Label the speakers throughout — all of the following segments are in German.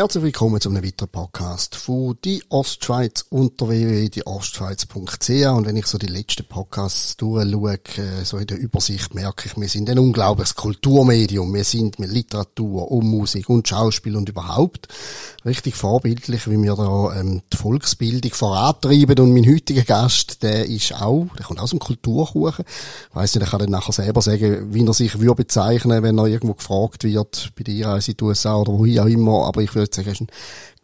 Speaker 1: Herzlich willkommen zu einem weiteren Podcast von die Ostschweiz unter www.dieostschweiz.ch und wenn ich so die letzten Podcasts durchschaue, äh, so in der Übersicht merke ich, wir sind ein unglaubliches Kulturmedium. Wir sind mit Literatur und Musik und Schauspiel und überhaupt richtig vorbildlich, wie wir da ähm, die Volksbildung vorantreiben und mein heutiger Gast, der ist auch, der kommt aus dem Kulturkuchen. Ich weiss nicht, ich kann dann nachher selber sagen, wie er sich würde bezeichnen, wenn er irgendwo gefragt wird, bei dir in die USA oder wo auch immer, aber ich würde sagen, ist ein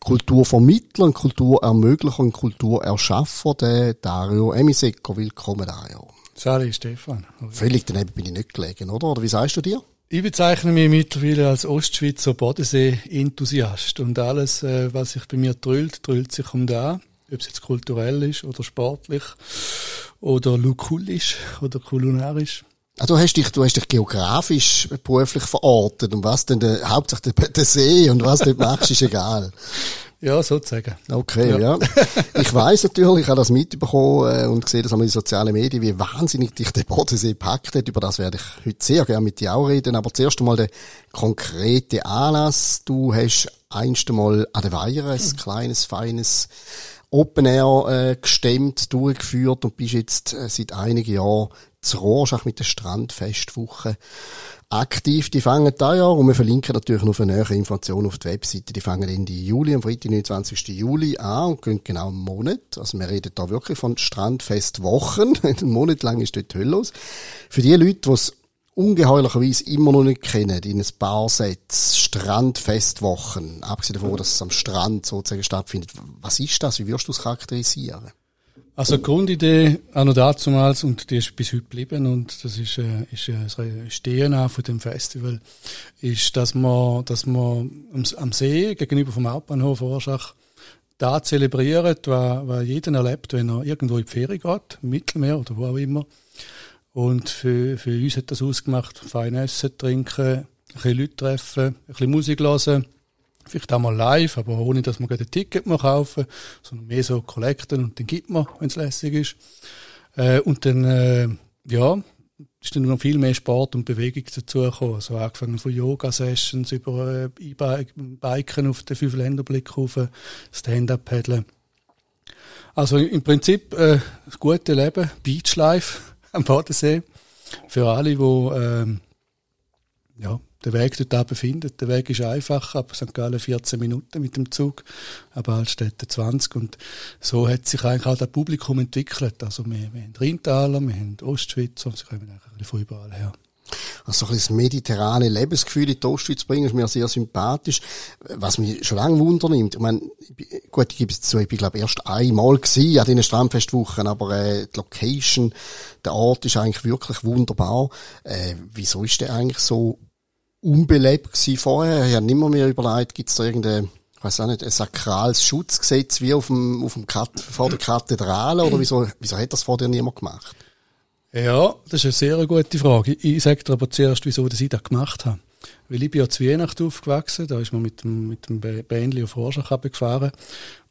Speaker 1: Kulturvermittler, ein Kulturermöglicher, ein Kulturerschaffer, der Dario Emiseco. Willkommen, Dario.
Speaker 2: Sali, Stefan.
Speaker 1: Völlig daneben bin ich nicht gelegen, oder? Oder wie sagst du dir?
Speaker 2: Ich bezeichne mich mittlerweile als Ostschweizer Bodensee-Enthusiast. Und alles, äh, was sich bei mir drüllt, drüllt sich um da. Ob es jetzt kulturell ist oder sportlich oder lukulisch oder kulinarisch.
Speaker 1: Ah, du hast dich, du hast dich geografisch beruflich verortet und was denn der, hauptsächlich der, der See und was du dort machst, ist egal.
Speaker 2: Ja, sozusagen.
Speaker 1: Okay, ja. ja. Ich weiß natürlich, ich habe das mitbekommen äh, und gesehen, das in sozialen Medien, wie wahnsinnig dich der Bodensee packt hat. Über das werde ich heute sehr gerne mit dir auch reden. Aber zuerst einmal der konkrete Anlass. Du hast einst einmal an der Weiher ein mhm. kleines, feines Open Air äh, gestemmt, durchgeführt und bist jetzt äh, seit einigen Jahren zu Rorschach mit der Strandfestwoche aktiv. Die fangen da ja, und wir verlinken natürlich noch für nähere Informationen auf der Webseite, die fangen Ende Juli, am Freitag, 29. Juli an und gehen genau einen Monat. Also wir reden da wirklich von Strandfestwochen. einen Monat lang ist dort Hölle los. Für die Leute, die es ungeheuerlicherweise immer noch nicht kennen, in ein paar Sätzen, Strandfestwochen, abgesehen davon, dass es am Strand sozusagen stattfindet. Was ist das? Wie wirst du es charakterisieren?
Speaker 2: Also Grundidee auch noch dazumals und die ist bis heute geblieben und das ist, äh, ist äh, das auch von dem Festival, ist, dass man, dass man am, am See gegenüber vom Hauptbahnhof Orschach da zelebriert, was, was jeder erlebt, wenn er irgendwo in die Ferien geht, im Mittelmeer oder wo auch immer. Und für, für uns hat das ausgemacht, fein essen, trinken, ein bisschen Leute treffen, ein bisschen Musik hören, Vielleicht auch mal live, aber ohne, dass man ein Ticket mehr kaufen sondern mehr so collecten und dann gibt man, wenn es lässig ist. Äh, und dann, äh, ja, ist dann noch viel mehr Sport und Bewegung dazugekommen. Also angefangen von Yoga-Sessions über äh, E-Biken auf den Fünf-Länder-Blick auf Stand-Up-Paddeln. Also im Prinzip äh, das gute Leben, Beachlife am Bodensee. Für alle, die ähm, ja, den Weg dort befindet. Der Weg ist einfach, ab St. Gallen 14 Minuten mit dem Zug, aber Altstädte 20. Und so hat sich eigentlich auch das Publikum entwickelt. Also wir, wir haben Rheintaler, wir haben Ostschweizer, sie kommen eigentlich von überall her.
Speaker 1: Also so ein das mediterrane Lebensgefühl in die Ostschweiz bringen, ist mir sehr sympathisch. Was mich schon lange wundernimmt, ich meine, gut, ich gebe es zu, ich bin glaube erst einmal gewesen an diesen Strandfestwochen, aber äh, die Location, der Ort ist eigentlich wirklich wunderbar. Äh, wieso ist der eigentlich so unbelebt gewesen vorher. Ich habe nimmer mehr überlegt, gibt es da irgendein, ich weiß auch nicht, ein sakrales Schutzgesetz wie auf dem, auf dem vor der Kathedrale oder wieso, wieso hat das vor dir niemand gemacht?
Speaker 2: Ja, das ist eine sehr gute Frage. Ich sage dir aber zuerst, wieso ich das gemacht habe. Weil ich bin ja zu Weihnachten aufgewachsen, da ist man mit dem, mit dem Bändli auf Rorschach gefahren.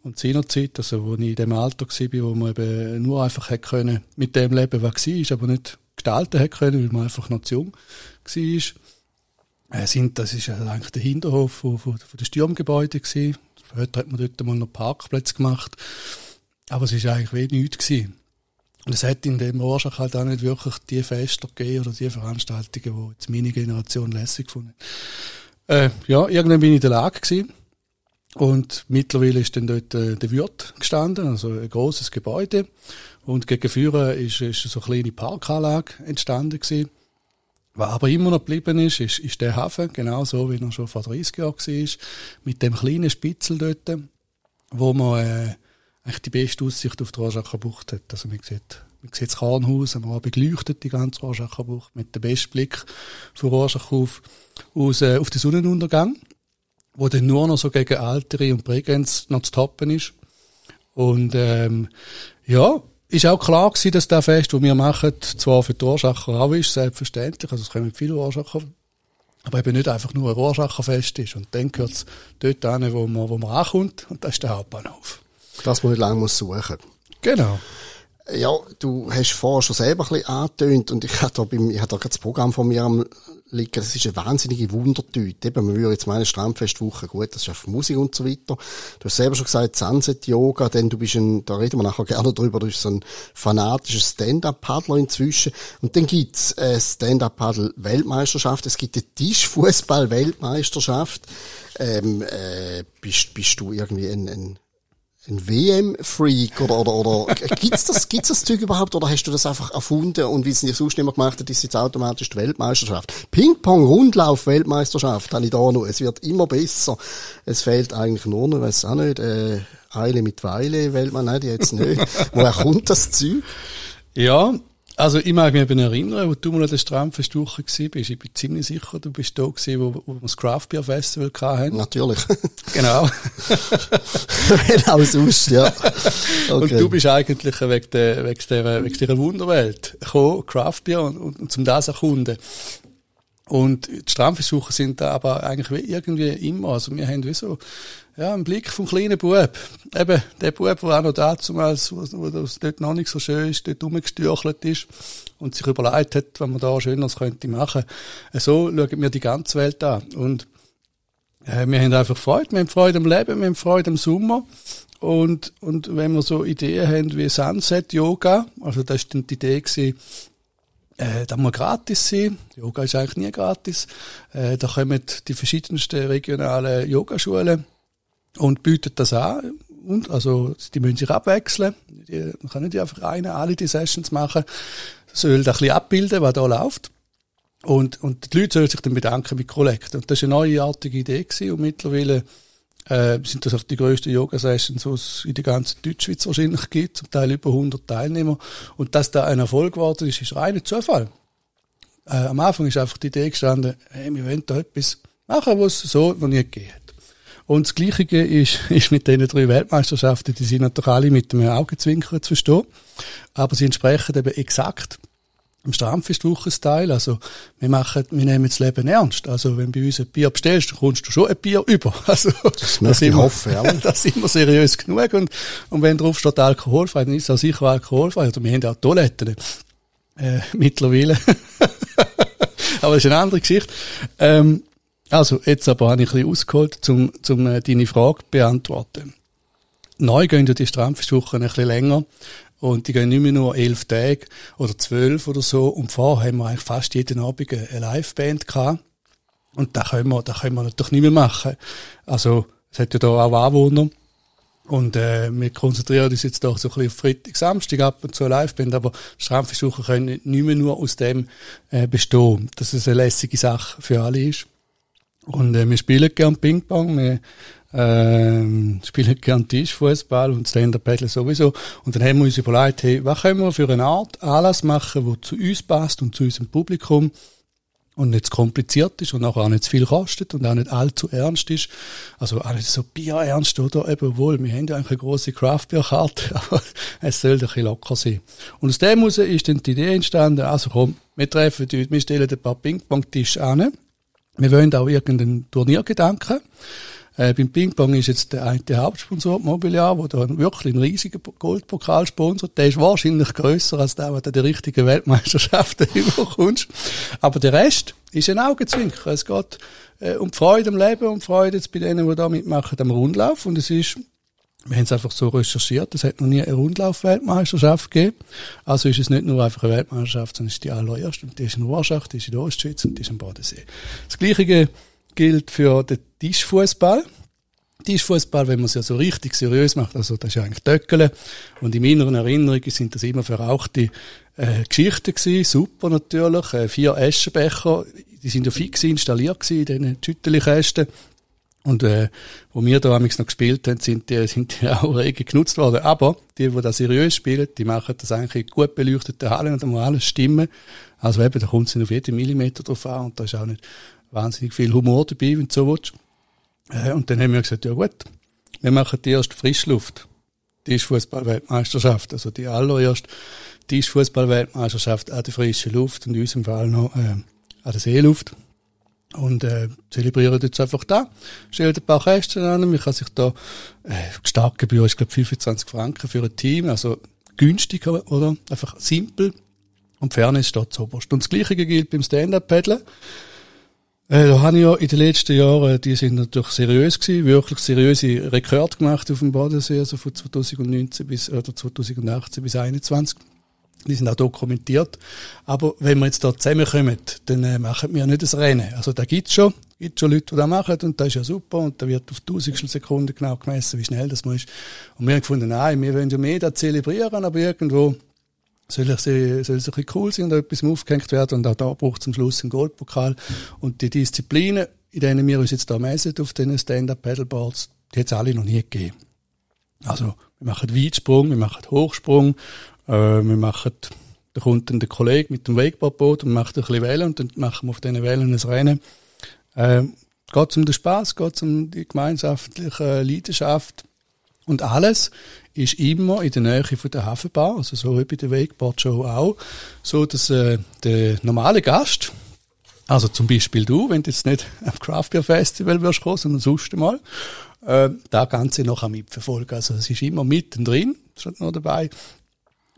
Speaker 2: Und seinerzeit, also wo ich in dem Alter war, wo man eben nur einfach hätte können, mit dem leben, was war, aber nicht gestalten hätte können, weil man einfach noch zu jung war, äh, sind, das ist eigentlich der Hinterhof von, von, von den Sturmgebäuden gewesen. Später hat man dort mal noch Parkplätze gemacht. Aber es ist eigentlich wenig nichts gewesen. Und es hat in dem Rorschach halt auch nicht wirklich die Feste gegeben oder die Veranstaltungen, die jetzt meine Generation lässig gefunden äh, Ja, irgendwann bin ich in der Lage gewesen. Und mittlerweile ist dann dort äh, der Wirt gestanden, also ein großes Gebäude. Und gegen Führer ist, ist so eine kleine Parkanlage entstanden gewesen. Was aber immer noch geblieben ist, ist, ist der Hafen, genau so wie er schon vor 30 Jahren war, mit dem kleinen Spitzel dort, wo man äh, eigentlich die beste Aussicht auf die Rorschacher Bucht hat. Also man sieht, man sieht das Kahnhaus, am Abend leuchtet die ganze Rorschacher Bucht mit dem besten Blick von Rorschach auf, aus, äh, auf den Sonnenuntergang, wo dann nur noch so gegen Alteri und Bregenz noch zu toppen ist. Und ähm, ja, ist auch klar gewesen, dass das Fest, das wir machen, zwar für die Urschacher auch ist, selbstverständlich, also es kommen viele Urschacher, aber eben nicht einfach nur ein Urschacherfest ist. Und dann gehört es dort an, wo man, wo man ankommt, und das ist der Hauptbahnhof.
Speaker 1: Das man nicht lange muss suchen
Speaker 2: Genau.
Speaker 1: Ja, du hast vorher schon selber ein bisschen angetönt und ich habe da, beim, ich habe da gerade das Programm von mir am liegen. Das ist eine wahnsinnige Wundertüte. Eben, man würde jetzt meine Strandfestwoche, gut, das ist auf Musik und so weiter. Du hast selber schon gesagt, Sunset Yoga, denn du bist ein, da reden wir nachher gerne drüber, du bist so ein fanatischer Stand-Up-Paddler inzwischen. Und dann gibt's äh, Stand-Up-Paddle-Weltmeisterschaft, es gibt eine Tischfußball-Weltmeisterschaft. Ähm, äh, bist, bist du irgendwie ein, ein ein WM-Freak oder, oder, oder gibt's das, gibt's das Zeug überhaupt oder hast du das einfach erfunden und wie es nicht sonst immer gemacht hat, ist jetzt automatisch die Weltmeisterschaft. Ping-Pong, Rundlauf, Weltmeisterschaft, habe ich da noch. Es wird immer besser. Es fehlt eigentlich nur noch, weiß auch nicht, äh, Eile mit Weile, Weltmann, nein, die jetzt nicht. Woher kommt das Zeug?
Speaker 2: Ja, also ich mag mich erinnern, wo du mal an der Strandfestwoche gewesen bist. Ich bin ziemlich sicher, du bist da gewesen, wo, wo wir das Craft Beer Festival hatten.
Speaker 1: Natürlich.
Speaker 2: Genau.
Speaker 1: genau sonst, ja.
Speaker 2: Okay. Und du bist eigentlich wegen der, wegen der, wegen dieser Wunderwelt gekommen, Craft Beer, und, und, und zum das erkunden. Und die Strandversuche sind da aber eigentlich wie irgendwie immer. Also wir haben wie so, ja, einen Blick vom kleinen Bub. Eben, der Bub, der auch noch damals, wo, wo das dort noch nicht so schön ist, dort rumgestürchelt ist und sich überlegt hat, was man da Schöneres könnte machen. So schauen wir die ganze Welt an. Und äh, wir haben einfach Freude. Wir haben Freude am Leben, wir haben Freude am Sommer. Und, und wenn wir so Ideen haben wie Sunset Yoga, also das dann die Idee gewesen, äh, da muss gratis sein. Yoga ist eigentlich nie gratis. Äh, da kommen die verschiedensten regionalen Yogaschulen und bieten das an. Und, also, die müssen sich abwechseln. Die, man kann nicht einfach eine, alle die Sessions machen. Soll da ein bisschen abbilden, was da läuft. Und, und die Leute sollen sich dann bedanken mit Kollekt. Und das war eine neuartige Idee gewesen. Und mittlerweile äh, sind das auch die grössten Yoga-Sessions, die es in der ganzen Deutschschweiz wahrscheinlich gibt, zum Teil über 100 Teilnehmer. Und dass da ein Erfolg geworden ist, ist reiner Zufall. Äh, am Anfang ist einfach die Idee gestanden, hey, wir wollen da etwas machen, was es so noch nie gegeben hat. Und das Gleiche ist, ist mit den drei Weltmeisterschaften, die sind natürlich alle mit dem Augenzwinkern zu verstehen, aber sie entsprechen eben exakt im Strandfestwochenstyle. Also, wir machen, wir nehmen das Leben ernst. Also, wenn du bei uns ein Bier bestellst, dann kommst du schon ein Bier über. Also,
Speaker 1: das möchte ich hoffen, ja.
Speaker 2: das sind wir seriös genug. Und, und wenn drauf steht alkoholfrei, dann ist es auch sicher alkoholfrei. Oder wir haben auch Toiletten. Äh, mittlerweile. aber das ist eine andere Geschichte. Ähm, also, jetzt aber habe ich ein bisschen ausgeholt, um, um äh, deine Frage zu beantworten. Neu gehen die Strandfestwochen ein bisschen länger. Und die gehen nicht mehr nur elf Tage oder zwölf oder so. Und vorher haben wir eigentlich fast jeden Abend eine Liveband gehabt. Und da können wir, da können wir natürlich nicht mehr machen. Also, es hat ja da auch Anwohner. Und äh, wir konzentrieren uns jetzt doch so ein bisschen auf Freitag, Samstag ab und zu eine Liveband, aber Strandversuche können nicht mehr nur aus dem äh, bestehen, dass es eine lässige Sache für alle ist. Und äh, wir spielen gern Ping-Pong, wir ähm, spielen gern Tischfußball und Stand-Up-Paddle sowieso. Und dann haben wir uns überlegt, hey, was können wir für eine Art Anlass machen, wo zu uns passt und zu unserem Publikum und nicht zu kompliziert ist und auch nicht zu viel kostet und auch nicht allzu ernst ist. Also auch nicht so bierernst, oder? Eben wohl, wir haben ja eigentlich eine grosse Craft-Bier-Karte, aber es soll ein bisschen locker sein. Und aus dem heraus ist dann die Idee entstanden, also komm, wir treffen uns, wir stellen ein paar Ping-Pong-Tische an. Wir wollen auch irgendeinen Turniergedanken. Äh, beim Ping-Pong ist jetzt der eine Hauptsponsor Mobiliar, der da wirklich einen riesigen Goldpokal sponsort. Der ist wahrscheinlich grösser als der, der die richtigen Weltmeisterschaften überkommst. Aber der Rest ist ein Augenzwinker. Es geht äh, um Freude am Leben, um Freude jetzt bei denen, die da mitmachen, am Rundlauf. Und es ist wir haben es einfach so recherchiert, es hat noch nie eine Rundlauf-Weltmeisterschaft gegeben. Also ist es nicht nur einfach eine Weltmeisterschaft, sondern es ist die allererste. Und die ist in Warschach, die ist in der Ostschweiz und die ist am Bodensee. Das Gleiche gilt für den Tischfußball. Tischfußball, wenn man es ja so richtig seriös macht, also das ist ja eigentlich Töckeln. Und in meiner Erinnerung sind das immer verrauchte äh, Geschichten gewesen, super natürlich, äh, vier Eschenbecher, die sind ja fix installiert gewesen in diesen Schüttelkästen. Und äh, wo wir da noch gespielt haben, sind die, sind die auch rege genutzt worden. Aber die, die das seriös spielen, die machen das eigentlich in gut beleuchteten Hallen und da muss alles stimmen. Also eben, da kommt es auf jeden Millimeter drauf an und da ist auch nicht wahnsinnig viel Humor dabei, wenn du so willst. Äh, und dann haben wir gesagt, ja gut, wir machen die erste Frischluft. Die ist Fußball-Weltmeisterschaft. Also die allererste Tischfußball-Weltmeisterschaft an der frischen Luft und in unserem Fall noch äh, an der Seeluft und äh, zelebrieren jetzt einfach da. Stellt ein paar Kästen an, man kann sich da, äh, die Startgebühr ist glaube 25 Franken für ein Team, also günstig, oder? Einfach simpel. Und Fairness steht zuoberst. Und das Gleiche gilt beim Stand-Up-Paddeln. Äh, da habe ich ja in den letzten Jahren, die sind natürlich seriös gewesen, wirklich seriöse Rekord gemacht auf dem Bodensee, also von 2019 bis, oder 2018 bis 2021. Die sind auch dokumentiert. Aber wenn wir jetzt da zusammenkommen, dann äh, machen wir nicht das Rennen. Also da gibt's schon, gibt schon Leute, die das machen und das ist ja super und da wird auf Tausendstel Sekunden genau gemessen, wie schnell das man ist. Und wir haben gefunden, nein, wir wollen ja mehr da zelebrieren, aber irgendwo soll es, es ein bisschen cool sein und etwas aufgehängt werden und auch da braucht es am Schluss einen Goldpokal. Und die Disziplinen, in denen wir uns jetzt da messen auf den Stand-Up-Paddleboards, die hat es alle noch nie gegeben. Also, wir machen Weitsprung, wir machen Hochsprung, äh, wir machen, da kommt dann der Kollege mit dem Wakeboardboot und macht ein bisschen Wellen und dann machen wir auf diesen Wellen ein Rennen. Äh, geht um den Spaß, geht um die gemeinschaftliche Leidenschaft und alles ist immer in der Nähe von der Hafenbar, also so wie bei der Wakeboard Show auch, so dass äh, der normale Gast, also zum Beispiel du, wenn du jetzt nicht am Craft Beer Festival wirst kommen, sondern sonst mal, äh, da Ganze noch am mitverfolgen. Also es ist immer mittendrin, steht noch dabei.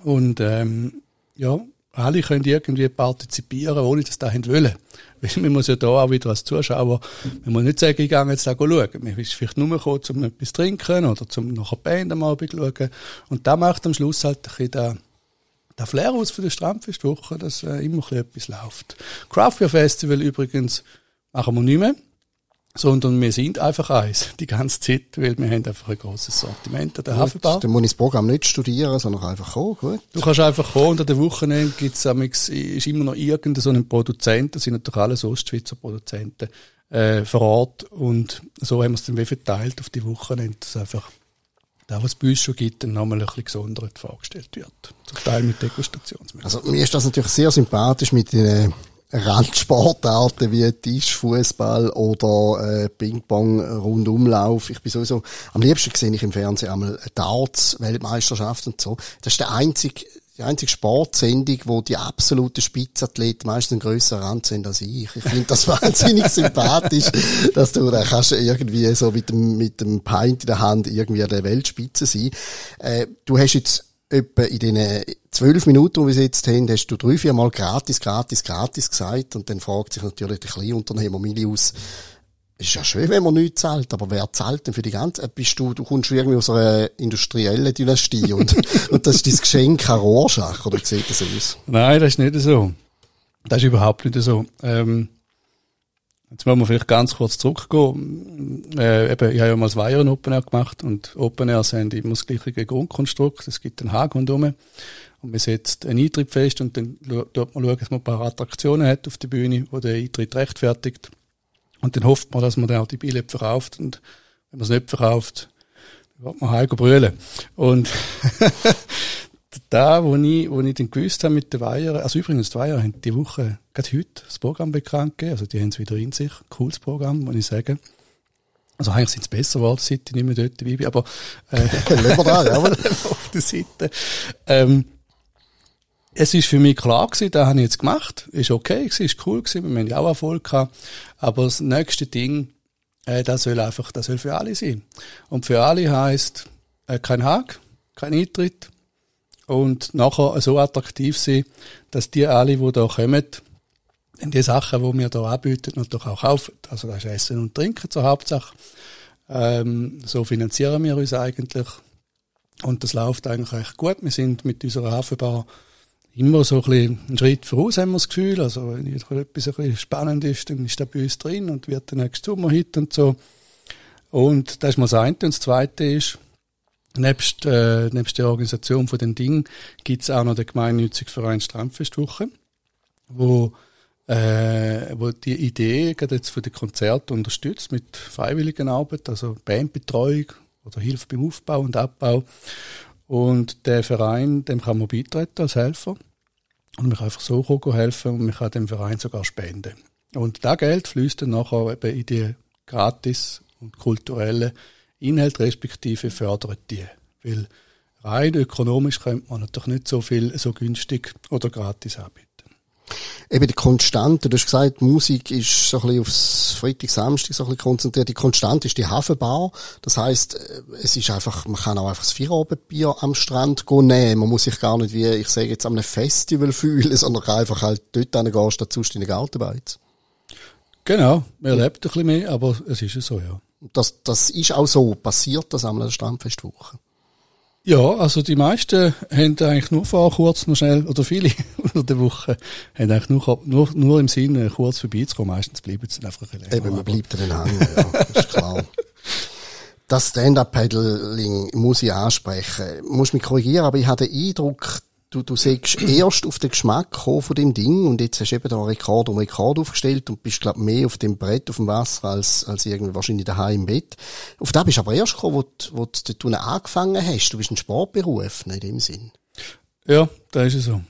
Speaker 2: Und ähm, ja, alle können irgendwie partizipieren, ohne dass das wollen. Weil man muss ja da auch wieder als Zuschauer, man muss nicht sagen, ich gehe jetzt da schauen. Man ist vielleicht nur gekommen, um etwas zu trinken oder zum nachher Band am Abend schauen. Und da macht am Schluss halt ein bisschen der, der Flair aus für die Strandfestwoche, dass äh, immer ein bisschen etwas läuft. Craft Beer Festival übrigens machen wir nicht mehr sondern wir sind einfach eins, die ganze Zeit, weil wir haben einfach ein grosses Sortiment an der Hafenbar.
Speaker 1: Dann muss ich das Programm nicht studieren, sondern einfach kommen, gut.
Speaker 2: Du kannst einfach kommen und an den Wochenende gibt's ist immer noch irgendein so ein Produzent, das sind natürlich alles Ostschweizer Produzenten, äh, vor Ort und so haben wir es dann wie verteilt auf die Wochenende, dass einfach da, was es bei uns schon gibt, dann nochmal ein bisschen gesondert vorgestellt wird. Zum Teil mit Degustationsmöglichkeiten.
Speaker 1: Also mir ist das natürlich sehr sympathisch mit den Randsportarten wie Tischfußball oder äh, Ping-Pong Rundumlauf. Ich bin sowieso am liebsten sehe ich im Fernsehen einmal Darts Weltmeisterschaft und so. Das ist der einzige die einzige Sportsendung, wo die absoluten Spitzathleten meistens einen grösseren Rand sind als ich. Ich finde das wahnsinnig sympathisch, dass du da kannst irgendwie so mit dem, mit dem Pint in der Hand irgendwie an der Weltspitze sein. Äh, du hast jetzt etwa in den zwölf Minuten, die wir jetzt haben, hast du drei, vier Mal gratis, gratis, gratis gesagt. Und dann fragt sich natürlich der Kleinunternehmer Milius, ist ja schön, wenn man nichts zahlt, aber wer zahlt denn für die ganze, äh, bist du, du kommst irgendwie aus einer industriellen Dynastie und, und das ist dein Geschenk ein Rorschach, oder sieht das aus?
Speaker 2: Nein, das ist nicht so. Das ist überhaupt nicht so. Ähm, Jetzt wollen wir vielleicht ganz kurz zurückgehen. Äh, eben, ich habe ja mal das Weihren Open Air gemacht und Open Air sind immer das gleiche Grundkonstrukt. Es gibt einen Haken rundherum und man setzt einen Eintritt fest und dann tut man schauen, dass man ein paar Attraktionen hat auf der Bühne, wo der Eintritt rechtfertigt. Und dann hofft man, dass man dann auch die Billette verkauft und wenn man es nicht verkauft, dann wird man heim brüllen. Und da, wo ich, wo ich dann gewusst habe mit den Weiher, also übrigens, die Weiher haben die Woche, gerade heute, das Programm bekannt gegeben, also die haben es wieder in sich, cooles Programm, muss ich sagen. Also eigentlich sind es besser geworden, seit ich nicht mehr dort dabei bin, aber, äh, wir da, ja, auf der Seite. Ähm, es ist für mich klar gewesen, das habe ich jetzt gemacht, ist okay gewesen, ist cool gewesen, wir haben ja auch Erfolg gehabt, aber das nächste Ding, äh, das soll einfach, das soll für alle sein. Und für alle heisst, äh, kein Haken, kein Eintritt, und nachher so attraktiv sein, dass die alle, die da kommen, die Sachen, die wir da anbieten, natürlich auch kaufen. Also das ist Essen und Trinken zur Hauptsache. Ähm, so finanzieren wir uns eigentlich. Und das läuft eigentlich recht gut. Wir sind mit unserer Hafenbar immer so ein bisschen einen Schritt voraus, haben wir das Gefühl. Also wenn etwas ein bisschen spannend ist, dann ist das bei uns drin und wird der nächste Sommerhit und so. Und das ist mal das eine. Und das zweite ist, Nebst, äh, nebst der Organisation von den Dingen gibt's auch noch den gemeinnützigen Verein Strandfestwoche, wo, äh, wo die Idee gerade jetzt für die Konzerte unterstützt mit freiwilligen Arbeit, also Bandbetreuung oder Hilfe beim Aufbau und Abbau. Und der Verein, dem kann man beitreten als Helfer. Und man kann einfach so helfen und man kann dem Verein sogar spenden. Und das Geld fließt dann nachher eben in die gratis und kulturelle Inhalt respektive fördert die. Weil rein ökonomisch könnte man natürlich nicht so viel so günstig oder gratis anbieten.
Speaker 1: Eben die Konstante, du hast gesagt, Musik ist so ein bisschen aufs Freitag, Samstag so ein bisschen konzentriert. Die Konstante ist die Hafenbar. Das heisst, äh, es ist einfach, man kann auch einfach das Feierabendbier am Strand nehmen. Man muss sich gar nicht wie, ich sage jetzt, an einem Festival fühlen, sondern kann einfach halt dort hingehen, statt sonst in den Gartenbeiz.
Speaker 2: Genau, man erlebt ein bisschen mehr, aber es ist ja so, ja.
Speaker 1: Das, das ist auch so. Passiert das an der Strandfestwoche?
Speaker 2: Ja, also die meisten haben eigentlich nur vor kurz noch schnell, oder viele unter der Woche, haben eigentlich nur, nur, nur im Sinne, kurz vorbeizukommen. Meistens bleiben sie einfach ein
Speaker 1: länger. Eben, man bleibt dann hängen, ja, ist klar. Das Stand-Up-Paddling muss ich ansprechen. Muss mich korrigieren, aber ich habe den Eindruck, du, du siehst erst auf den Geschmack von dem Ding und jetzt hast du eben da Rekord um Rekord aufgestellt und bist, glaub mehr auf dem Brett, auf dem Wasser, als, als irgendwie wahrscheinlich daheim im Bett. Auf da bist du aber erst gekommen, wo, du, wo du dort angefangen hast. Du bist ein Sportberuf, in dem Sinn.
Speaker 2: Ja, da ist es so.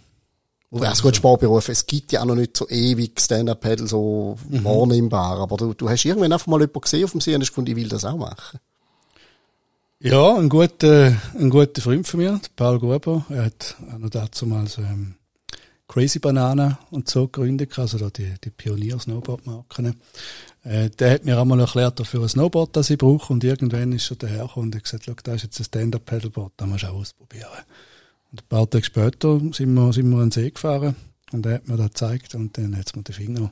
Speaker 1: Wobei, es gut Sportberuf, es gibt ja auch noch nicht so ewig Stand-Up-Paddle so mhm. wahrnehmbar, aber du, du hast irgendwann einfach mal jemanden gesehen auf dem See und hast gefunden, ich will das auch machen.
Speaker 2: Ja, ein guter, ein guter Freund von mir, Paul Gruber, er hat auch noch dazu mal so, ähm, Crazy Banana und so gegründet, also da die, die Pionier-Snowboard-Marken. Äh, der hat mir einmal erklärt, für ein Snowboard, das ich brauche, und irgendwann ist er dahergekommen und hat gesagt, da ist jetzt ein Stand-Up-Pedalboard, da musst du auch ausprobieren. Und ein paar Tage später sind wir, sind wir an den See gefahren und er hat mir das gezeigt und dann hat es mir den Finger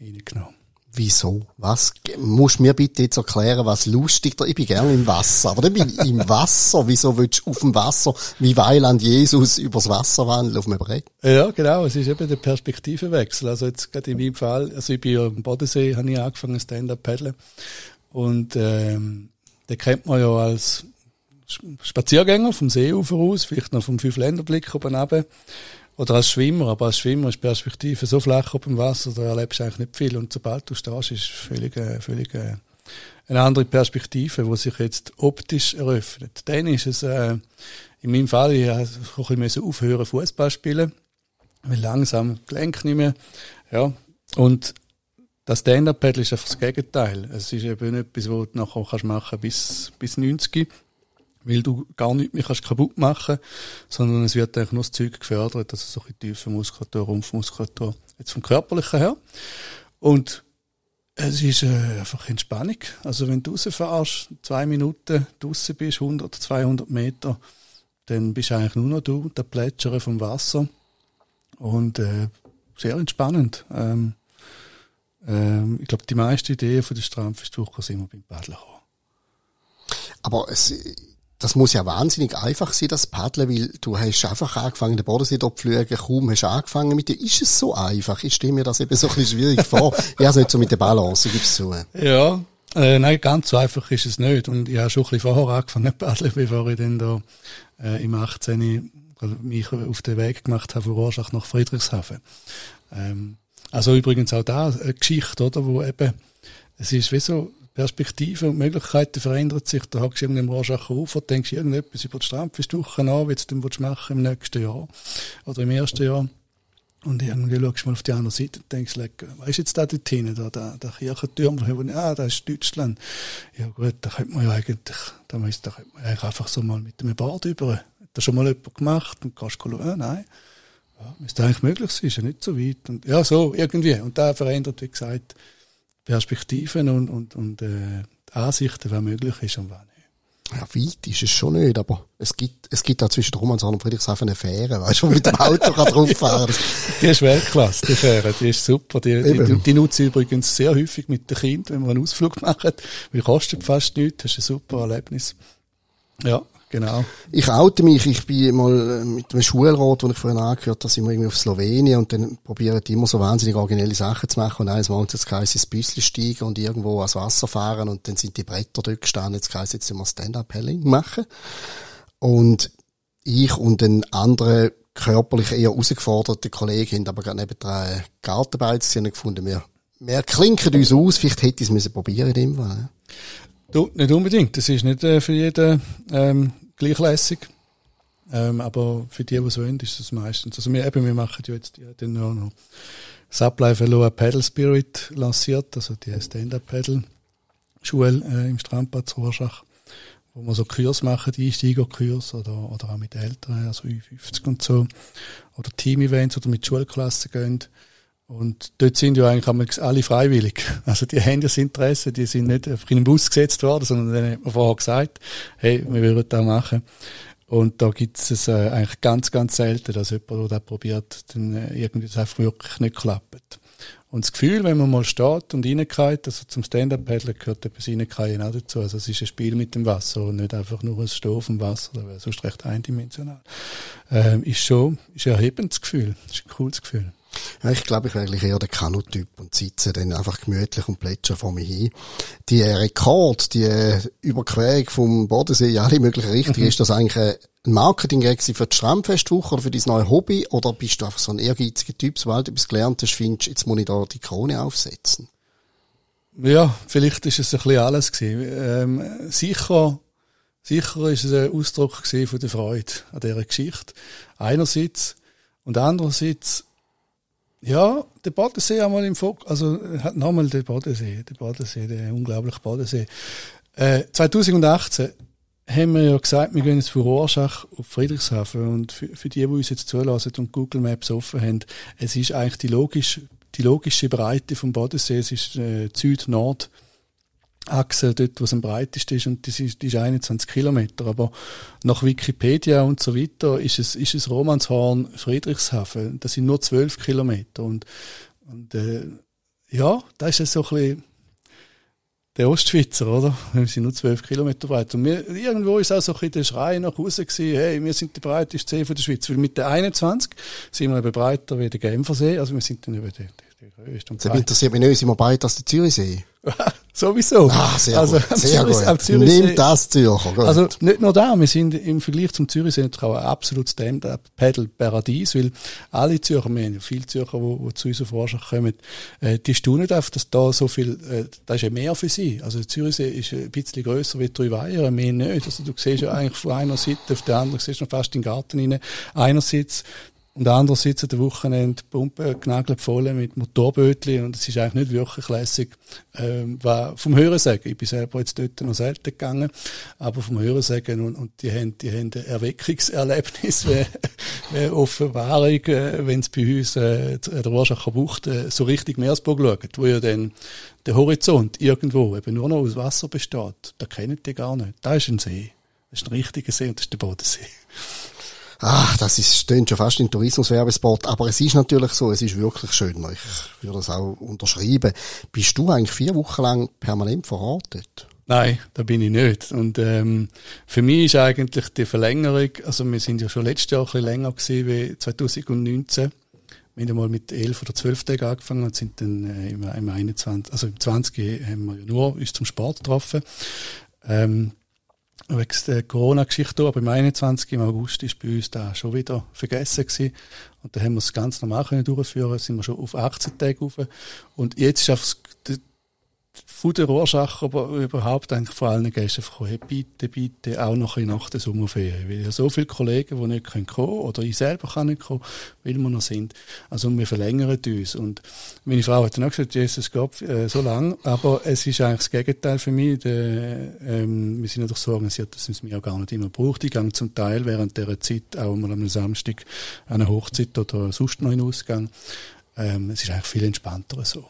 Speaker 2: reingenommen.
Speaker 1: Wieso? Was? Musst mir bitte jetzt erklären, was lustig da? Ich bin gerne im Wasser, aber dann bin ich im Wasser. Wieso willst du auf dem Wasser wie Weiland Jesus übers Wasser wandeln auf einem Brett?
Speaker 2: Ja, genau. Es ist eben der Perspektivenwechsel. Also jetzt gerade in meinem Fall, also ich bin ja am Bodensee, habe ich angefangen Stand-Up paddeln und ähm, den kennt man ja als Spaziergänger vom Seeufer aus, vielleicht noch vom Fünf-Länder-Blick oben runter. Oder als Schwimmer, aber als Schwimmer ist Perspektive so flach auf dem Wasser, da erlebst du eigentlich nicht viel. Und sobald du stehst, ist völlig, äh, völlig äh, eine andere Perspektive, die sich jetzt optisch eröffnet. Dann ist es, äh, in meinem Fall, ich musste ein bisschen aufhören, Fußball spielen, weil langsam Gelenk nicht mehr, ja. Und das Stand-Up-Paddle ist einfach das Gegenteil. Es ist eben etwas, was du nachher kannst machen bis, bis 90 weil du gar nichts mehr kannst kaputt machen sondern es wird eigentlich nur das Zeug gefördert, also so ein tiefe Muskulatur, Rumpfmuskulatur, jetzt vom Körperlichen her. Und es ist äh, einfach Entspannung. Also wenn du rausfährst, zwei Minuten draußen bist, 100, 200 Meter, dann bist du eigentlich nur noch du, der Plätschern vom Wasser. Und äh, sehr entspannend. Ähm, ähm, ich glaube, die meisten Ideen von der Strandfestwoche sind wir beim Paddeln gekommen.
Speaker 1: Aber es, das muss ja wahnsinnig einfach sein, das Paddeln, weil du hast einfach angefangen, den Bodensee zu fliegen, kaum hast du angefangen mit dir. Ist es so einfach? Ich stelle mir das eben so ein bisschen schwierig vor. Ich habe es nicht so mit der Balance, gib's zu.
Speaker 2: Ja, äh, nein, ganz so einfach ist es nicht. Und ich habe schon ein bisschen vorher angefangen zu paddeln, bevor ich dann da äh, im 18. mich auf den Weg gemacht habe von Rorschach nach Friedrichshafen. Ähm, also übrigens auch da eine Geschichte, oder, wo eben, es ist wie so, Perspektiven und Möglichkeiten verändern sich. Da hockst du irgendeinem Rorschach auf und denkst irgendetwas über die Strandfestwoche an, wie du dann machen im nächsten Jahr oder im ersten Jahr. Und irgendwie schaust du mal auf die andere Seite und denkst, was ist jetzt da dort hinten, da, der, der Kirchentürm, ah, da ist Deutschland. Ja gut, da könnte man ja eigentlich, da müsste, da könnte man eigentlich einfach so mal mit einem Bad über. Hat das schon mal jemand gemacht und kannst du ah, nein. Ja, müsste eigentlich möglich sein, ist ja nicht so weit. Und, ja, so, irgendwie. Und da verändert, wie gesagt, Perspektiven und, und, und äh, Ansichten, was möglich ist und was nicht.
Speaker 1: Ja, weit ist es schon nicht, aber es gibt, es gibt da zwischen Romanshorn und Friedrichshafen eine Fähre, weißt du, wo mit dem Auto kann drauffahren
Speaker 2: Die ist Weltklasse, die Fähre, die ist super. Die, die, die, die nutze ich übrigens sehr häufig mit den Kindern, wenn wir einen Ausflug machen, weil kostet fast nichts, das ist ein super Erlebnis. Ja, Genau.
Speaker 1: Ich oute mich, ich bin mal äh, mit einem Schulrat, den ich vorhin angehört habe, sind wir irgendwie auf Slowenien und dann probieren die immer so wahnsinnig originelle Sachen zu machen und eines Mal jetzt heisst ins Büssli steigen und irgendwo ans Wasser fahren und dann sind die Bretter dort gestanden, jetzt heisst jetzt immer Stand-Up-Helling machen. Und ich und ein anderer körperlich eher herausgeforderter Kollege haben aber gerade nebenan Gartenbeiz gesehen und gefunden, wir, wir klinken uns aus, vielleicht hätte ich es probieren in dem Fall.
Speaker 2: Du, nicht unbedingt. Das ist nicht äh, für jeden ähm, gleichlässig. Ähm, aber für die, die so sind, ist das meistens. Also wir, eben, wir machen ja jetzt ja, dann auch noch Supply Veloa Paddle Spirit lanciert, also die Stand-Up-Paddle-Schule äh, im Strandbad Rorschach, wo wir so Kurs machen, die Einsteigerkurs oder, oder auch mit Eltern, also Ü50 und so, oder Team-Events oder mit Schulklassen gehen. Und dort sind ja eigentlich alle freiwillig. Also die haben das Interesse, die sind nicht in den Bus gesetzt worden, sondern denen hat man vorher gesagt, hey, wir würden das machen. Und da gibt es äh, eigentlich ganz, ganz selten, dass jemand, der das probiert, dann äh, irgendwie das einfach wirklich nicht klappt. Und das Gefühl, wenn man mal steht und reingeht, also zum Stand-Up-Paddeln gehört etwas reingehen auch dazu. Also es ist ein Spiel mit dem Wasser und nicht einfach nur ein auf dem Wasser, das wäre sonst recht eindimensional. Ähm, ist schon, ist ein erhebendes Gefühl. Ist ein cooles Gefühl.
Speaker 1: Ja, ich glaube, ich wäre eigentlich eher der Kanu-Typ und sitze dann einfach gemütlich und plätscher vor mir hin. Die Rekord, die Überquerung vom Bodensee in alle möglichen Richtungen, mhm. ist das eigentlich ein Marketing für die Strandfestwoche oder für dein neue Hobby? Oder bist du einfach so ein ehrgeiziger Typ, sobald du etwas gelernt hast, findest, jetzt muss ich da die Krone aufsetzen?
Speaker 2: Ja, vielleicht ist es ein bisschen alles gewesen. Ähm, sicher, sicher ist es ein Ausdruck von der Freude an dieser Geschichte. Einerseits. Und andererseits, ja, der Bodensee einmal im Fokus, also hat nochmal der Bodensee, der Bodensee, der unglaubliche Bodensee. Äh, 2018 haben wir ja gesagt, wir gehen jetzt von Rorschach auf Friedrichshafen und für, für die, die uns jetzt zulassen und Google Maps offen haben, es ist eigentlich die logische, die logische Breite vom Bodensee, es ist äh, Süd-Nord- Achse, dort, wo es am breitesten ist, und das ist, die ist 21 Kilometer. Aber nach Wikipedia und so weiter ist es, ist es Romanshorn, Friedrichshafen. Das sind nur 12 Kilometer. Und, und äh, ja, da ist es so ein bisschen der Ostschweizer, oder? Wir sind nur 12 Kilometer breit. Und wir, irgendwo ist auch so ein bisschen der Schrei nach Hause gewesen, hey, wir sind die breiteste See von der Schweiz. Weil mit der 21 sind wir eben breiter wie der Genfersee. Also wir sind dann über den, den
Speaker 1: größten. Das interessiert mich nicht, sind wir breiter als der Zürichsee?
Speaker 2: Sowieso.
Speaker 1: Ah, sehr also, gut. Sehr Zürich, gut. Zürichsee, Nimm das Zürcher. Gut.
Speaker 2: Also nicht nur da, wir sind im Vergleich zum Zürichsee natürlich auch ein absolutes Stand-Up-Paddle-Paradies, weil alle Zürcher, wir haben ja viele Zürcher, die, zu uns auf Warschach kommen, äh, die staunen auf, dass da so viel, äh, da ist ja mehr für sie. Also der Zürichsee ist ein bisschen grösser wie drei Weiher, mehr nicht. Also du siehst ja eigentlich von einer Seite auf der anderen, siehst du fast in den Garten rein. Einerseits und andererseits an der Wochenende Pumpe genagelt voll mit Motorbötli und es ist eigentlich nicht wirklich lässig. Ähm, war vom Hörensagen. Ich bin selber jetzt dort noch selten gegangen, aber vom Hörensagen und, und die haben, die haben ein Erweckungserlebnis, wie Offenbarung, äh, wenn es bei uns äh, der Warschacher Bucht äh, so richtig Meersburg schaut, wo ja dann der Horizont irgendwo eben nur noch aus Wasser besteht. Da kennen die gar nicht. Da ist ein See. Das ist ein richtiger See und das ist der Bodensee.
Speaker 1: Ach, das ist, stimmt schon fast in Tourismuswerbespot. Aber es ist natürlich so, es ist wirklich schön. Ich würde das auch unterschreiben. Bist du eigentlich vier Wochen lang permanent vor Ort dort?
Speaker 2: Nein, da bin ich nicht. Und ähm, für mich ist eigentlich die Verlängerung, also wir sind ja schon letztes Jahr ein bisschen länger gewesen wie 2019. Wir haben mal mit elf oder zwölf Tagen angefangen und sind dann äh, im, im 21, also im 20 haben wir ja nur uns zum Sport getroffen. Ähm, wegen der Corona-Geschichte, aber im 21. im August ist bei uns da schon wieder vergessen gewesen. Und da haben wir es ganz normal können durchführen, sind wir schon auf 18 Tage rauf. Und jetzt ist einfach von der Rorschach, aber überhaupt eigentlich vor allen Gästen gekommen, hey, bitte, bitte, auch noch ein nach der Sommerferien. Weil ja so viele Kollegen, die nicht kommen können, oder ich selber kann nicht kommen, weil wir noch sind. Also wir verlängern uns. Und meine Frau hat dann auch gesagt, Jesus Gott, äh, so lang. Aber es ist eigentlich das Gegenteil für mich. Der, ähm, wir sind natürlich so organisiert, dass es mir auch gar nicht immer braucht. Ich gehe zum Teil während dieser Zeit auch mal am Samstag an eine Hochzeit oder sonst noch in Ausgang. Ähm, es ist eigentlich viel entspannter so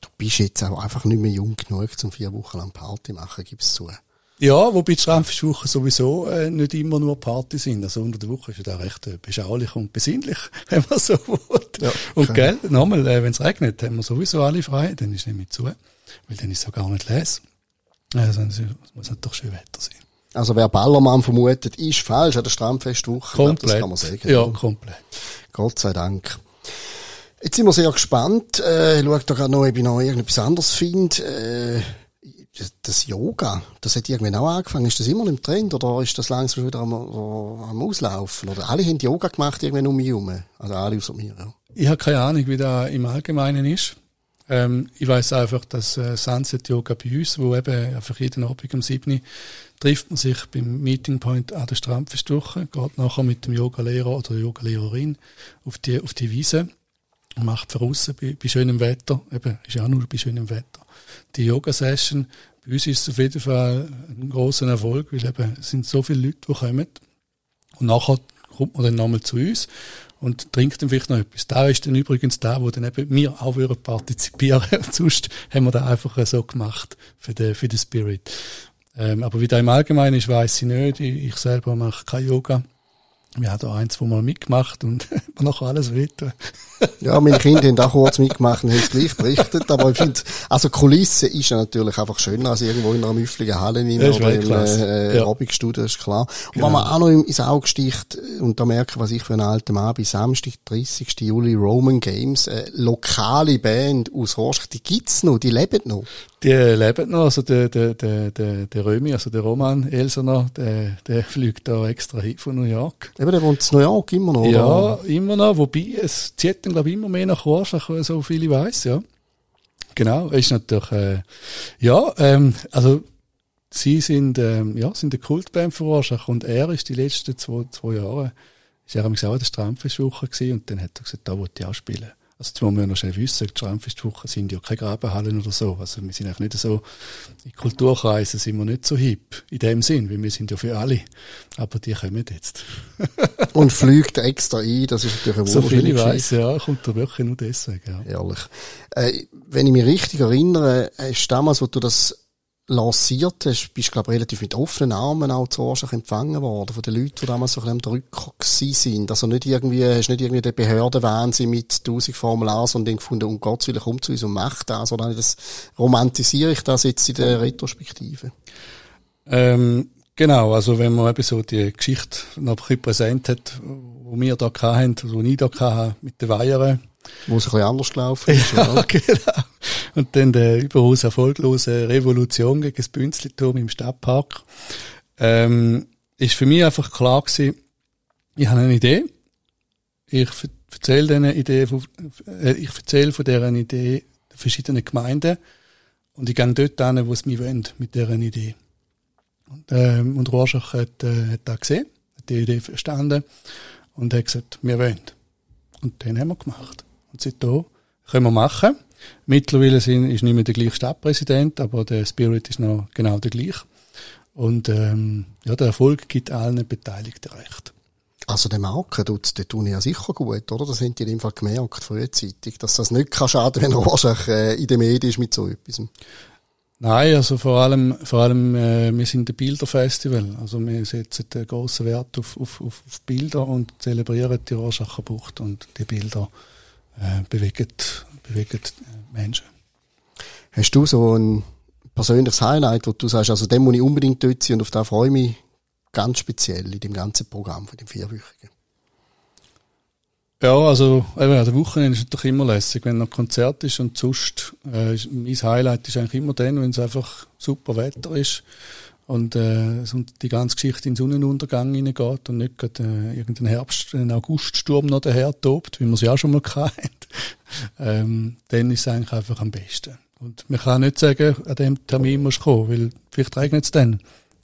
Speaker 1: du bist jetzt auch einfach nicht mehr jung genug, um vier Wochen lang Party machen, gib's zu.
Speaker 2: Ja, wobei die Strafwochen sowieso äh, nicht immer nur Party sind. Also unter der Woche ist ja recht äh, beschaulich und besinnlich, wenn man so will. Ja, und gell, nochmal, äh, wenn es regnet, haben wir sowieso alle frei, dann ist nicht zu, weil dann ist es ja gar nicht les. Also es muss halt doch schön Wetter sein.
Speaker 1: Also wer Ballermann vermutet, ist falsch an der Strandfestwoche.
Speaker 2: Komplett. Das kann man sagen. Ja, komplett.
Speaker 1: Gott sei Dank. Jetzt sind wir sehr gespannt. Äh, ich schaue da gerade noch, ob ich noch irgendetwas anderes finde. Äh, das Yoga, das hat irgendwann auch angefangen. Ist das immer im Trend oder ist das langsam wieder am, am Auslaufen? Oder alle haben Yoga gemacht irgendwann um mich herum. Also alle außer mir, ja.
Speaker 2: Ich habe keine Ahnung, wie das im Allgemeinen ist. Ähm, ich weiß einfach, dass äh, Sunset Yoga bei uns, wo eben einfach jeden Abend um 7 trifft man sich beim Meeting Point an der Strandfestwoche, geht nachher mit dem Yogalehrer oder der Yogalehrerin auf die, auf die Wiese macht von außen bei, bei schönem Wetter, eben, ist ja nur bei schönem Wetter. Die Yoga-Session, bei uns ist es auf jeden Fall ein großer Erfolg, weil eben, es sind so viele Leute, die kommen. Und nachher kommt man dann nochmal zu uns und trinkt dann vielleicht noch etwas. Da ist dann übrigens da, wo dann eben wir auch würden partizipieren. Und sonst haben wir da einfach so gemacht für den, für den Spirit. Ähm, aber wie da im Allgemeinen ist, weiß ich nicht. Ich, ich selber mache kein Yoga. Wir haben da ein, zwei Mal mitgemacht und man noch alles weiter.
Speaker 1: ja, meine Kinder haben auch kurz mitgemacht und haben es gleich berichtet. Aber ich finde, also Kulisse ist ja natürlich einfach schöner als irgendwo in einer müffligen Halle oder im äh, ja. Abbigstudio, ist klar. Und genau. wenn man auch noch ins Auge sticht, und da merke was ich für einen alten Mann bin, Samstag, 30. Juli, Roman Games, äh, lokale Band aus Horsch, die gibt's noch, die leben noch.
Speaker 2: Die leben noch, also der, der, der, der, der Römi, also der Roman Elsener, der, der fliegt da extra hin von New York.
Speaker 1: Eben, der wohnt in New York immer noch,
Speaker 2: Ja, oder? immer noch, wobei, es zieht dann, glaube ich, immer mehr nach Rorschach, so viel ich weiss, ja. Genau, ist natürlich, äh, ja, ähm, also, sie sind, ähm, ja, sind eine Kultband für Rorschach und er ist die letzten zwei, zwei Jahre, ist er auch in der Strampfestwoche gewesen und dann hat er gesagt, da wollte ich auch spielen. Also, jetzt muss man ja noch schnell wissen, die Schrammfestwochen sind ja keine Grabenhallen oder so. Also, wir sind eigentlich nicht so, in Kulturkreisen sind wir nicht so hip, in dem Sinn, weil wir sind ja für alle. Aber die kommen jetzt.
Speaker 1: Und fliegt extra ein, das ist natürlich
Speaker 2: ein So viel ich weiss, ja, kommt da wirklich nur deswegen, ja.
Speaker 1: Ehrlich. Äh, wenn ich mich richtig erinnere, hast du damals, wo du das lanciert hast, bist du, glaube relativ mit offenen Armen auch zu Arschach empfangen worden von den Leuten, die damals so ein bisschen am Drücker sind. Also nicht irgendwie, hast nicht irgendwie den Behördenwahnsinn mit tausend Formularen und dann gefunden, um Gottes Willen, kommt zu uns und macht das, sondern das romantisiere ich das jetzt in der Retrospektive.
Speaker 2: Ähm, genau, also wenn man eben so die Geschichte noch ein bisschen präsent hat, wo wir da hatten, wo ich da hatte, mit den Weihern,
Speaker 1: wo es ein bisschen anders gelaufen ist.
Speaker 2: ja, genau. Und dann der überaus erfolglose Revolution gegen das Bünzliturm im Stadtpark. Ähm, ist für mich einfach klar gewesen, ich habe eine Idee. Ich erzähle diese Idee von, äh, ich erzähle von dieser Idee verschiedenen Gemeinden und ich gehe dort hin, wo es mich wollen, mit dieser Idee. Und, ähm, und Rorschach hat, äh, hat das gesehen, hat die Idee verstanden und hat gesagt, wir wollen. Und den haben wir gemacht. Und seitdem können wir machen. Mittlerweile sind, ist nicht mehr der gleiche Stadtpräsident, aber der Spirit ist noch genau der gleiche. Und ähm, ja, der Erfolg gibt allen Beteiligten recht.
Speaker 1: Also der Marken tut der tun ja sicher gut, oder? Das haben die in dem Fall gemerkt, frühzeitig, dass das nicht kann schaden, wenn wahrscheinlich äh, in den Medien ist mit so etwas.
Speaker 2: Nein, also vor allem, vor allem, äh, wir sind ein Bilderfestival. Also wir setzen einen grossen Wert auf, auf, auf Bilder und zelebrieren die Rorschacher Bucht und die Bilder äh, bewegen, bewegen Menschen.
Speaker 1: Hast du so ein persönliches Highlight, wo du sagst, also dem muss ich unbedingt dort sein und auf das freue ich mich ganz speziell in dem ganzen Programm von dem vierwöchigen?
Speaker 2: Ja, also eben, an der Wochenende ist natürlich immer lässig, wenn noch Konzert ist und sonst, äh, mein Highlight ist eigentlich immer dann, wenn es einfach super Wetter ist und, äh, die ganze Geschichte in den Sonnenuntergang hineingeht und nicht gerade äh, irgendein Herbst, ein Auguststurm noch daher tobt, wie wir es ja auch schon mal hatten, ähm, dann ist es eigentlich einfach am besten. Und man kann nicht sagen, an dem Termin musst du kommen, weil vielleicht regnet es dann.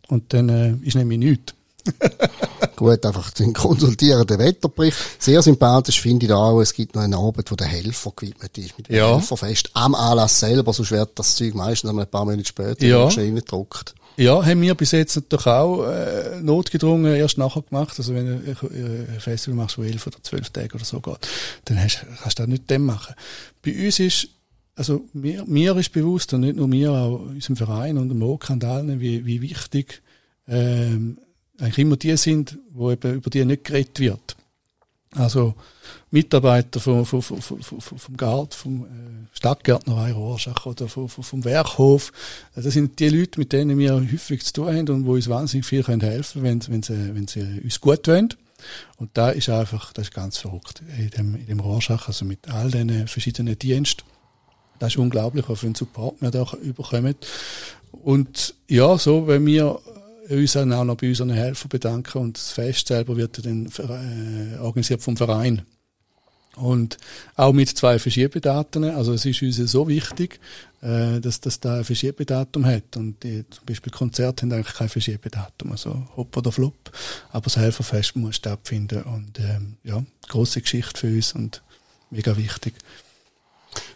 Speaker 2: Und dann äh, ist nämlich nichts.
Speaker 1: Gut, einfach den konsultieren, den Wetterbericht. Sehr sympathisch finde ich da auch, es gibt noch einen Abend, wo der Helfer gewidmet ist, mit dem ja. Helferfest am Anlass selber, sonst wird das Zeug meistens ein paar Monate später ja. in Maschine gedruckt.
Speaker 2: Ja, haben wir bis jetzt natürlich auch äh, notgedrungen erst nachher gemacht. Also wenn du ein Festival machst, wo elf oder zwölf Tage oder so geht, dann hast, kannst du das nicht dem machen. Bei uns ist, also mir, mir ist bewusst, und nicht nur mir, auch unserem Verein und dem OK und allen, wie, wie wichtig ähm, eigentlich immer die sind, wo eben über die nicht geredet wird. Also Mitarbeiter vom, vom, vom, vom, vom Gard, vom äh, Stadtgärtnerei Rorschach oder vom, vom Werkhof. Das sind die Leute, mit denen wir häufig zu tun haben und wo uns wahnsinnig viel helfen können, wenn, wenn, sie, wenn sie uns gut wollen. Und da ist einfach, das ist ganz verrückt in dem, in dem Rorschach, also mit all diesen verschiedenen Diensten. Das ist unglaublich, was für einen Support wir da überkommen. Und ja, so, wenn wir uns dann auch noch bei unseren Helfern bedanken und das Fest selber wird dann äh, organisiert vom Verein. Und auch mit zwei Verschiebedaten. Also es ist uns so wichtig, äh, dass das da ein Verschiebedatum hat. Und die, zum Beispiel Konzerte haben eigentlich kein Verschiebedatum, also hopp oder flop. Aber das Helferfest muss stattfinden. Und ähm, ja, große Geschichte für uns. Und mega wichtig.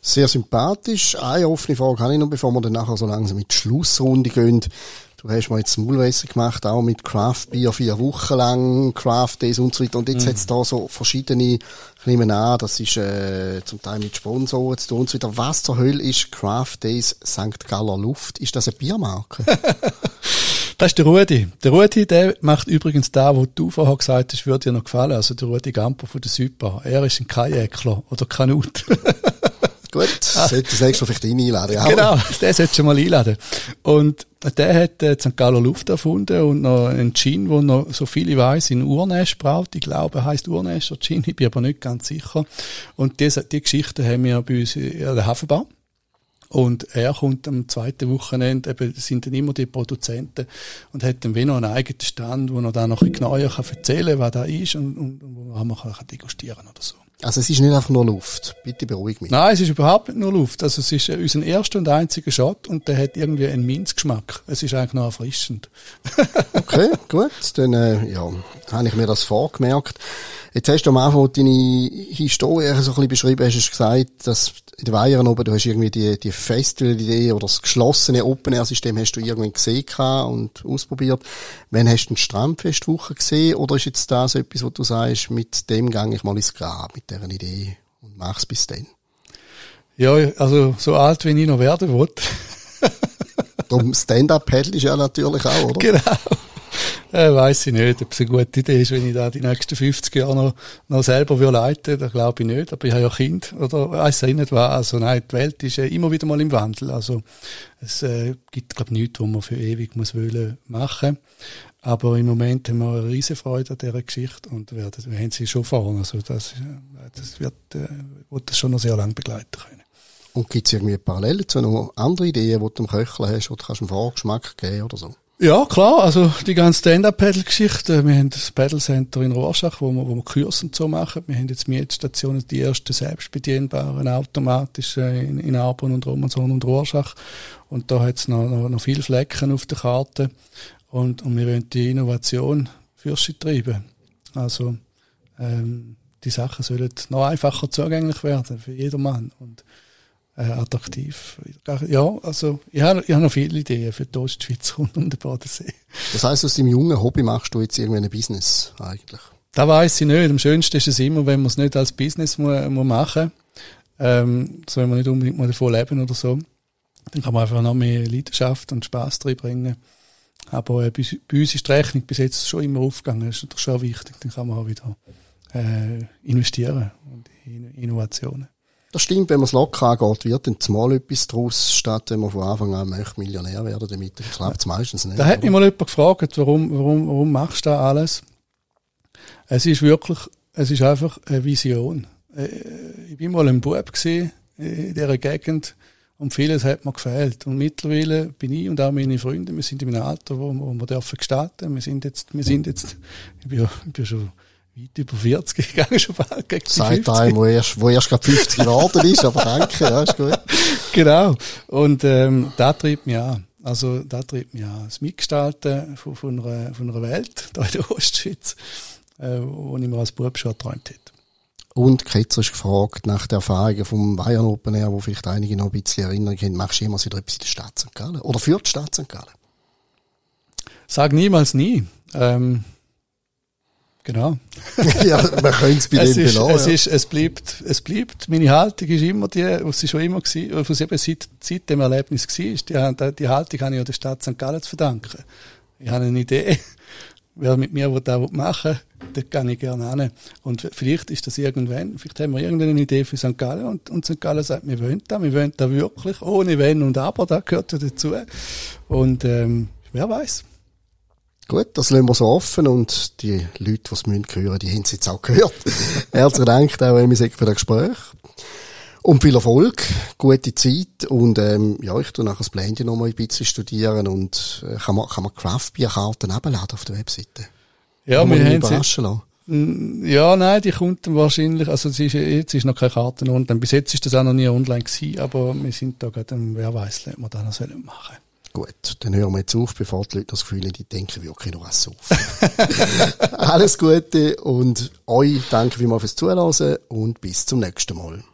Speaker 1: Sehr sympathisch. Eine offene Frage habe ich noch, bevor wir dann nachher so langsam mit die Schlussrunde gehen. Du hast mal jetzt Maulwasser gemacht, auch mit Craft Beer vier Wochen lang, Craft Days und so weiter. Und jetzt mhm. hat es da so verschiedene, ich nehme an, das ist äh, zum Teil mit Sponsoren zu tun und so weiter. Was zur Hölle ist Craft Days St. Galler Luft? Ist das eine Biermarke?
Speaker 2: das ist der Rudi. Der Rudi, der macht übrigens da, wo du vorher gesagt hast, würde dir noch gefallen. Also der Rudi Gamper von der Südbar. Er ist ein Kajakler oder Kanut.
Speaker 1: Gut, ah. sollte das nächste Mal vielleicht ihn einladen. Ja.
Speaker 2: Genau, den solltest du mal einladen. Und der hat äh, St. Gallo Luft erfunden und noch einen Gin, der noch, so viel ich weiss, in Urnäsch braut. Ich glaube, er heisst Urnäscher Gin, ich bin aber nicht ganz sicher. Und diese, die Geschichte haben wir bei uns in der Hafenbau. Und er kommt am zweiten Wochenende, eben, sind dann immer die Produzenten und hat dann wie noch einen eigenen Stand, wo er dann noch ein bisschen genauer erzählen kann, was da ist und, und, und wo man kann degustieren oder so.
Speaker 1: Also es ist nicht einfach nur Luft. Bitte beruhig mich.
Speaker 2: Nein, es ist überhaupt nicht nur Luft. Also es ist äh, unser erster und einziger Shot und der hat irgendwie einen Minzgeschmack. Es ist eigentlich noch erfrischend.
Speaker 1: okay, gut. Dann äh, ja, habe ich mir das vorgemerkt. Jetzt hast du am Anfang deine Historie so ein bisschen beschrieben, hast du gesagt, dass in den Weihern oben, du hast irgendwie die, die Festival-Idee oder das geschlossene Open-Air-System hast du irgendwann gesehen und ausprobiert. Wann hast du eine Strandfestwoche gesehen oder ist jetzt das etwas, wo du sagst, mit dem gang ich mal ins Grab, mit dieser Idee und mach's bis dann?
Speaker 2: Ja, also so alt, wie ich noch werden wollte.
Speaker 1: Darum Stand-Up-Paddle ist ja natürlich auch, oder?
Speaker 2: Genau. Äh, weiss ich nicht, ob es eine gute Idee ist, wenn ich da die nächsten 50 Jahre noch, noch selber leiten Das glaube ich nicht. Aber ich habe ja Kind oder weiss ich nicht was. Also nein, die Welt ist äh, immer wieder mal im Wandel. Also es äh, gibt, glaube ich, nichts, wo man für ewig muss wollen machen. Aber im Moment haben wir eine riesige Freude an dieser Geschichte und werden, wir haben sie schon vorne. Also das, äh, das wird, äh, wird das schon noch sehr lange begleiten können.
Speaker 1: Und gibt es irgendwie Parallelen zu noch andere Ideen, die du am Köcheln hast, oder kannst du einen Vorgeschmack geben oder so?
Speaker 2: Ja, klar, also die ganze Stand-Up-Paddle-Geschichte. Wir haben das Paddle Center in Rorschach, wo wir, wo wir Kurse so machen. Wir haben jetzt Mietstationen, die ersten selbstbedienbaren, automatisch in, in Arbon und Romanson und Rorschach. Und da hat es noch, noch, noch viele Flecken auf der Karte. Und, und wir wollen die Innovation für sie treiben. Also, ähm, die Sachen sollen noch einfacher zugänglich werden für jedermann. Und äh, attraktiv. Ja, also ich habe ich hab noch viele Ideen für die Ostschweiz rund um den Bodensee.
Speaker 1: Das heisst, aus deinem jungen Hobby machst du jetzt irgendwie ein Business eigentlich?
Speaker 2: Da weiß ich nicht. Am schönsten ist es immer, wenn man es nicht als Business muss, muss machen ähm, so wenn man nicht unbedingt mal davon leben oder so. Dann kann man einfach noch mehr Leidenschaft und Spass bringen. Aber äh, bei, bei, uns ist die Rechnung bis jetzt schon immer aufgegangen. Das ist doch schon wichtig. Dann kann man auch wieder äh, investieren und in Innovationen.
Speaker 1: Das stimmt, wenn man es locker angeht, wird dann zumal etwas daraus, statt wenn man von Anfang an möchte Millionär werden damit. Ich glaube es meistens nicht.
Speaker 2: Da hat mich mal jemand gefragt, warum, warum, warum machst du da alles? Es ist wirklich, es ist einfach eine Vision. Äh, ich bin mal ein Bub gesehen in dieser Gegend und vieles hat mir gefehlt. Und mittlerweile bin ich und auch meine Freunde, wir sind in einem Alter, wo, wo wir dürfen gestalten. Wir sind jetzt, wir sind jetzt, ich bin, ich bin schon weit über 40 gegangen, schon bald gegen
Speaker 1: Seit 50. einem, wo erst, wo erst gerade 50 geworden ist, aber danke, ja, ist gut.
Speaker 2: Genau. Und, ähm, da treibt mich an. Also, da treibt mich an. Das Mitgestalten von, von, einer, von einer Welt, da in der Ostschweiz, äh, wo ich mir als Bub schon erträumt hätte.
Speaker 1: Und Ketzer ist gefragt nach der Erfahrungen vom Bayern Open Air, wo vielleicht einige noch ein bisschen erinnern können, machst du jemals wieder etwas in der Stadt St. Gallen? Oder für die Stadt St. Gallen?
Speaker 2: Sag niemals nie. Ähm, Genau.
Speaker 1: ja, man könnte es bei
Speaker 2: es
Speaker 1: dem
Speaker 2: ist,
Speaker 1: belassen.
Speaker 2: Es, ist, es, bleibt, es bleibt, meine Haltung ist immer die, was sie schon immer war, was eben seit, seit dem Erlebnis war. Die, die Haltung habe ich der Stadt St. Gallen zu verdanken. Ich habe eine Idee, wer mit mir da machen will, dort kann ich gerne hin. Und vielleicht ist das irgendwann, vielleicht haben wir irgendeine Idee für St. Gallen und, und St. Gallen sagt, wir wollen da, wir wollen da wirklich, ohne Wenn und Aber, da gehört ja dazu. Und ähm, wer weiß.
Speaker 1: Gut, das lassen wir so offen und die Leute, die es hören müssen, die haben es jetzt auch gehört. Herzlichen Dank auch Emisek für das Gespräch. Und viel Erfolg, gute Zeit und ähm, ja, ich tu nachher das Blende noch mal ein bisschen studieren und äh, kann man, kann man Craft-Bier-Karten abladen auf der Webseite.
Speaker 2: Ja, wir haben
Speaker 1: überraschen lassen.
Speaker 2: Mm, ja, nein, die kommt dann wahrscheinlich, also es ist, jetzt ist noch keine Karte online. Bis jetzt ist das auch noch nie online gewesen, aber wir sind da gerade, wer weiß, was wir da noch machen sollen.
Speaker 1: Gut, dann hören wir jetzt auf, bevor die Leute das Gefühl haben, die denken wirklich nur was auf. Alles Gute und euch danke vielmals fürs Zuhören und bis zum nächsten Mal.